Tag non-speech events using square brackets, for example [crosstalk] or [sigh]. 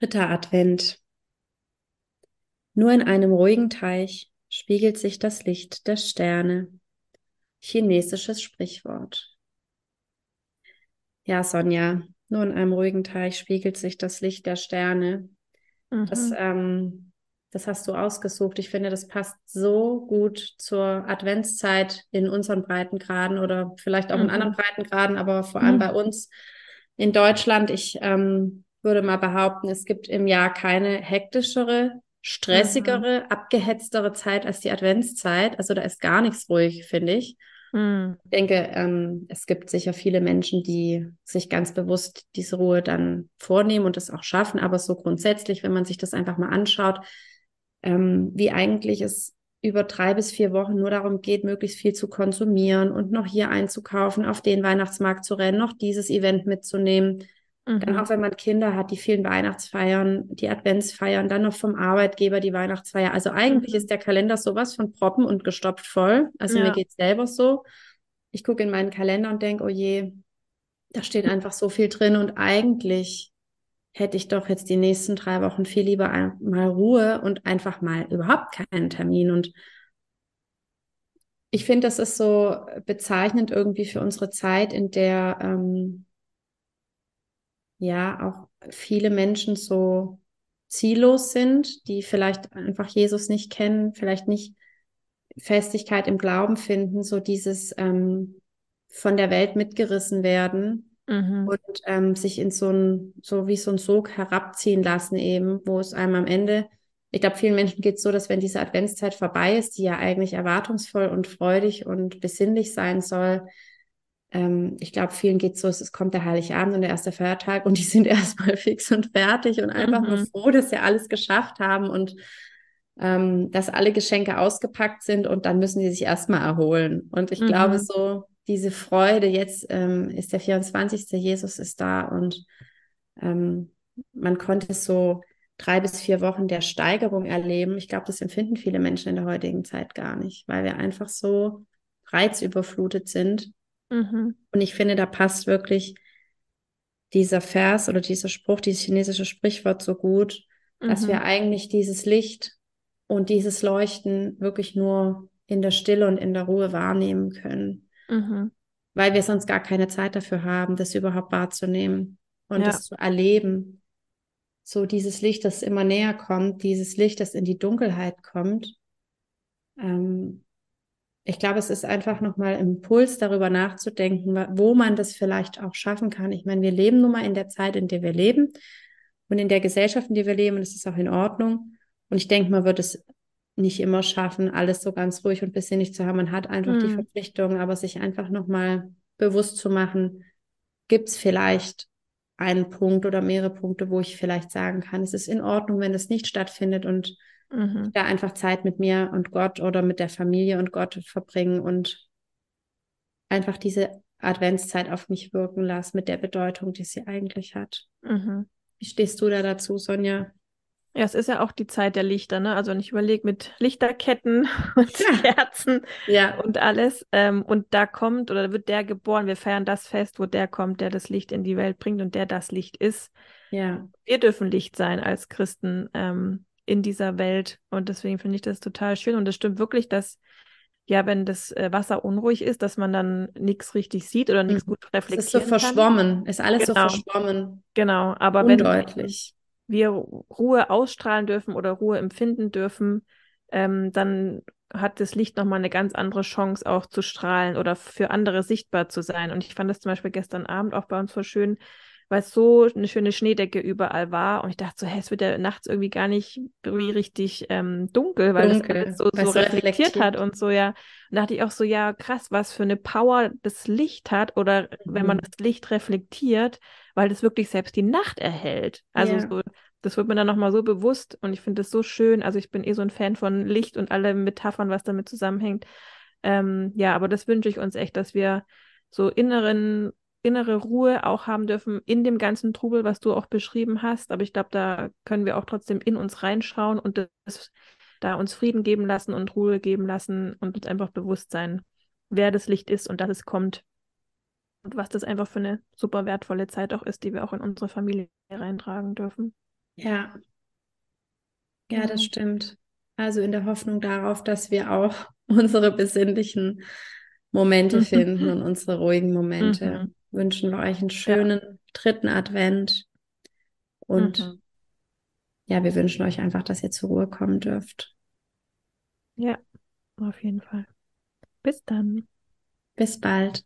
Dritter Advent. Nur in einem ruhigen Teich spiegelt sich das Licht der Sterne. Chinesisches Sprichwort. Ja, Sonja, nur in einem ruhigen Teich spiegelt sich das Licht der Sterne. Mhm. Das, ähm, das hast du ausgesucht. Ich finde, das passt so gut zur Adventszeit in unseren Breitengraden oder vielleicht auch mhm. in anderen Breitengraden, aber vor allem mhm. bei uns in Deutschland. Ich ähm, würde mal behaupten, es gibt im Jahr keine hektischere, stressigere, mhm. abgehetztere Zeit als die Adventszeit. Also da ist gar nichts ruhig, finde ich. Mhm. Ich denke, ähm, es gibt sicher viele Menschen, die sich ganz bewusst diese Ruhe dann vornehmen und das auch schaffen. Aber so grundsätzlich, wenn man sich das einfach mal anschaut, ähm, wie eigentlich es über drei bis vier Wochen nur darum geht, möglichst viel zu konsumieren und noch hier einzukaufen, auf den Weihnachtsmarkt zu rennen, noch dieses Event mitzunehmen Mhm. Dann auch wenn man Kinder hat, die vielen Weihnachtsfeiern, die Adventsfeiern, dann noch vom Arbeitgeber die Weihnachtsfeier. Also eigentlich mhm. ist der Kalender sowas von proppen und gestopft voll. Also ja. mir geht es selber so. Ich gucke in meinen Kalender und denke, oh je, da steht einfach so viel drin und eigentlich hätte ich doch jetzt die nächsten drei Wochen viel lieber mal Ruhe und einfach mal überhaupt keinen Termin. Und ich finde, das ist so bezeichnend irgendwie für unsere Zeit, in der ähm, ja auch viele Menschen so ziellos sind, die vielleicht einfach Jesus nicht kennen, vielleicht nicht Festigkeit im Glauben finden, so dieses ähm, von der Welt mitgerissen werden mhm. und ähm, sich in so ein, so wie so ein Sog herabziehen lassen eben, wo es einem am Ende, ich glaube, vielen Menschen geht es so, dass wenn diese Adventszeit vorbei ist, die ja eigentlich erwartungsvoll und freudig und besinnlich sein soll, ähm, ich glaube, vielen geht es so, es kommt der Heiligabend und der erste Feiertag und die sind [laughs] erstmal fix und fertig und einfach mhm. nur froh, dass sie alles geschafft haben und ähm, dass alle Geschenke ausgepackt sind und dann müssen die sich erstmal erholen. Und ich mhm. glaube, so diese Freude, jetzt ähm, ist der 24. Jesus ist da und ähm, man konnte so drei bis vier Wochen der Steigerung erleben. Ich glaube, das empfinden viele Menschen in der heutigen Zeit gar nicht, weil wir einfach so reizüberflutet sind Mhm. Und ich finde, da passt wirklich dieser Vers oder dieser Spruch, dieses chinesische Sprichwort so gut, mhm. dass wir mhm. eigentlich dieses Licht und dieses Leuchten wirklich nur in der Stille und in der Ruhe wahrnehmen können. Mhm. Weil wir sonst gar keine Zeit dafür haben, das überhaupt wahrzunehmen und ja. das zu erleben. So dieses Licht, das immer näher kommt, dieses Licht, das in die Dunkelheit kommt. Ähm, ich glaube, es ist einfach nochmal Impuls, darüber nachzudenken, wo man das vielleicht auch schaffen kann. Ich meine, wir leben nun mal in der Zeit, in der wir leben und in der Gesellschaft, in der wir leben, und es ist auch in Ordnung. Und ich denke, man wird es nicht immer schaffen, alles so ganz ruhig und besinnlich zu haben. Man hat einfach mhm. die Verpflichtung, aber sich einfach nochmal bewusst zu machen, gibt es vielleicht einen Punkt oder mehrere Punkte, wo ich vielleicht sagen kann, es ist in Ordnung, wenn es nicht stattfindet und Mhm. Da einfach Zeit mit mir und Gott oder mit der Familie und Gott verbringen und einfach diese Adventszeit auf mich wirken lassen mit der Bedeutung, die sie eigentlich hat. Mhm. Wie stehst du da dazu, Sonja? Ja, es ist ja auch die Zeit der Lichter, ne? Also ich überlege mit Lichterketten [laughs] und ja. Kerzen ja. und alles. Ähm, und da kommt oder wird der geboren. Wir feiern das Fest, wo der kommt, der das Licht in die Welt bringt und der das Licht ist. Ja. Wir dürfen Licht sein als Christen. Ähm, in dieser Welt. Und deswegen finde ich das total schön. Und es stimmt wirklich, dass ja, wenn das äh, Wasser unruhig ist, dass man dann nichts richtig sieht oder nichts mhm. gut reflektiert. Es ist so verschwommen, ist alles genau. so verschwommen. Genau, aber Undeutlich. wenn wir Ruhe ausstrahlen dürfen oder Ruhe empfinden dürfen, ähm, dann hat das Licht nochmal eine ganz andere Chance auch zu strahlen oder für andere sichtbar zu sein. Und ich fand das zum Beispiel gestern Abend auch bei uns so schön, weil es so eine schöne Schneedecke überall war. Und ich dachte so, hä, es wird ja nachts irgendwie gar nicht irgendwie richtig ähm, dunkel, weil dunkel, das alles so, so reflektiert, reflektiert hat und so, ja. Und da dachte ich auch so, ja, krass, was für eine Power das Licht hat oder mhm. wenn man mhm. das Licht reflektiert, weil das wirklich selbst die Nacht erhält. Also ja. so, das wird mir dann nochmal so bewusst und ich finde das so schön. Also ich bin eh so ein Fan von Licht und alle Metaphern, was damit zusammenhängt. Ähm, ja, aber das wünsche ich uns echt, dass wir so inneren innere Ruhe auch haben dürfen in dem ganzen Trubel, was du auch beschrieben hast. Aber ich glaube, da können wir auch trotzdem in uns reinschauen und das, da uns Frieden geben lassen und Ruhe geben lassen und uns einfach bewusst sein, wer das Licht ist und dass es kommt. Und was das einfach für eine super wertvolle Zeit auch ist, die wir auch in unsere Familie reintragen dürfen. Ja. Ja, das stimmt. Also in der Hoffnung darauf, dass wir auch [laughs] unsere besinnlichen Momente mhm. finden und unsere ruhigen Momente. Mhm. Wünschen wir euch einen schönen ja. dritten Advent. Und mhm. ja, wir wünschen euch einfach, dass ihr zur Ruhe kommen dürft. Ja, auf jeden Fall. Bis dann. Bis bald.